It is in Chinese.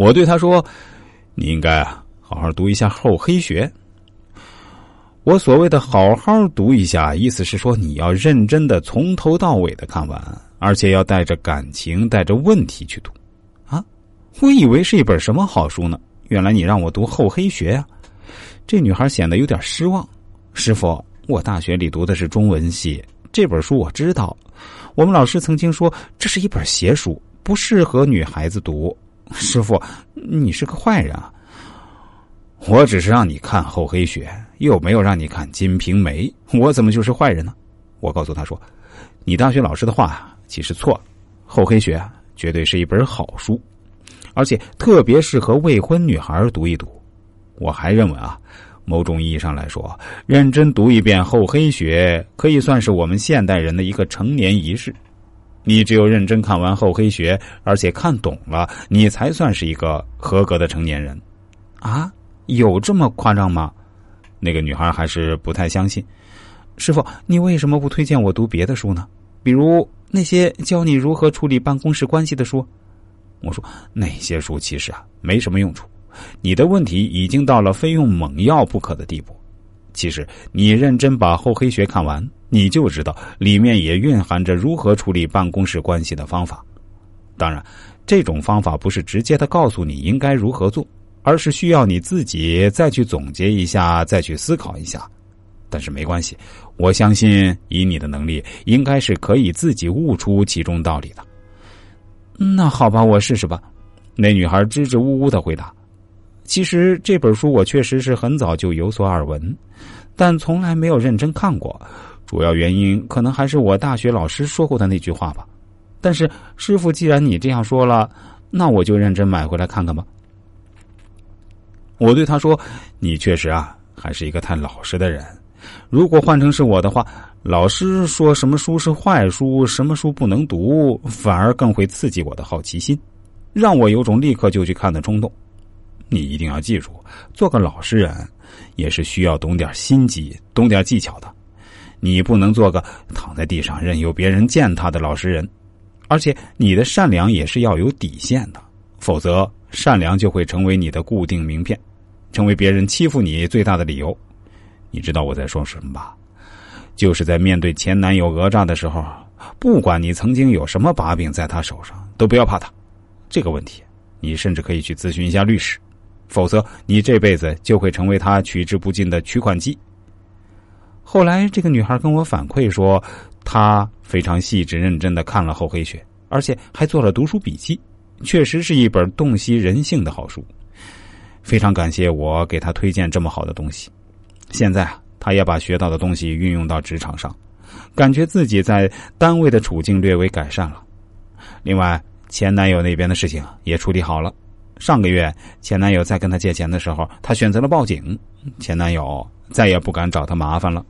我对他说：“你应该啊，好好读一下厚黑学。”我所谓的好好读一下，意思是说你要认真的从头到尾的看完，而且要带着感情、带着问题去读。啊，我以为是一本什么好书呢，原来你让我读厚黑学呀！这女孩显得有点失望。师傅，我大学里读的是中文系，这本书我知道。我们老师曾经说这是一本邪书，不适合女孩子读。师傅，你是个坏人啊！我只是让你看厚黑学，又没有让你看金瓶梅，我怎么就是坏人呢？我告诉他说：“你大学老师的话其实错了，厚黑学绝对是一本好书，而且特别适合未婚女孩读一读。我还认为啊，某种意义上来说，认真读一遍厚黑学，可以算是我们现代人的一个成年仪式。你只有认真看完厚黑学，而且看懂了，你才算是一个合格的成年人。”啊。有这么夸张吗？那个女孩还是不太相信。师傅，你为什么不推荐我读别的书呢？比如那些教你如何处理办公室关系的书？我说那些书其实啊没什么用处。你的问题已经到了非用猛药不可的地步。其实你认真把厚黑学看完，你就知道里面也蕴含着如何处理办公室关系的方法。当然，这种方法不是直接的告诉你应该如何做。而是需要你自己再去总结一下，再去思考一下。但是没关系，我相信以你的能力，应该是可以自己悟出其中道理的。那好吧，我试试吧。那女孩支支吾吾的回答：“其实这本书我确实是很早就有所耳闻，但从来没有认真看过。主要原因可能还是我大学老师说过的那句话吧。但是师傅，既然你这样说了，那我就认真买回来看看吧。”我对他说：“你确实啊，还是一个太老实的人。如果换成是我的话，老师说什么书是坏书，什么书不能读，反而更会刺激我的好奇心，让我有种立刻就去看的冲动。你一定要记住，做个老实人，也是需要懂点心机、懂点技巧的。你不能做个躺在地上任由别人践踏的老实人，而且你的善良也是要有底线的，否则善良就会成为你的固定名片。”成为别人欺负你最大的理由，你知道我在说什么吧？就是在面对前男友讹诈的时候，不管你曾经有什么把柄在他手上，都不要怕他。这个问题，你甚至可以去咨询一下律师，否则你这辈子就会成为他取之不尽的取款机。后来，这个女孩跟我反馈说，她非常细致认真的看了《厚黑学》，而且还做了读书笔记，确实是一本洞悉人性的好书。非常感谢我给她推荐这么好的东西，现在啊，他也把学到的东西运用到职场上，感觉自己在单位的处境略微改善了。另外，前男友那边的事情也处理好了。上个月，前男友在跟她借钱的时候，她选择了报警，前男友再也不敢找她麻烦了。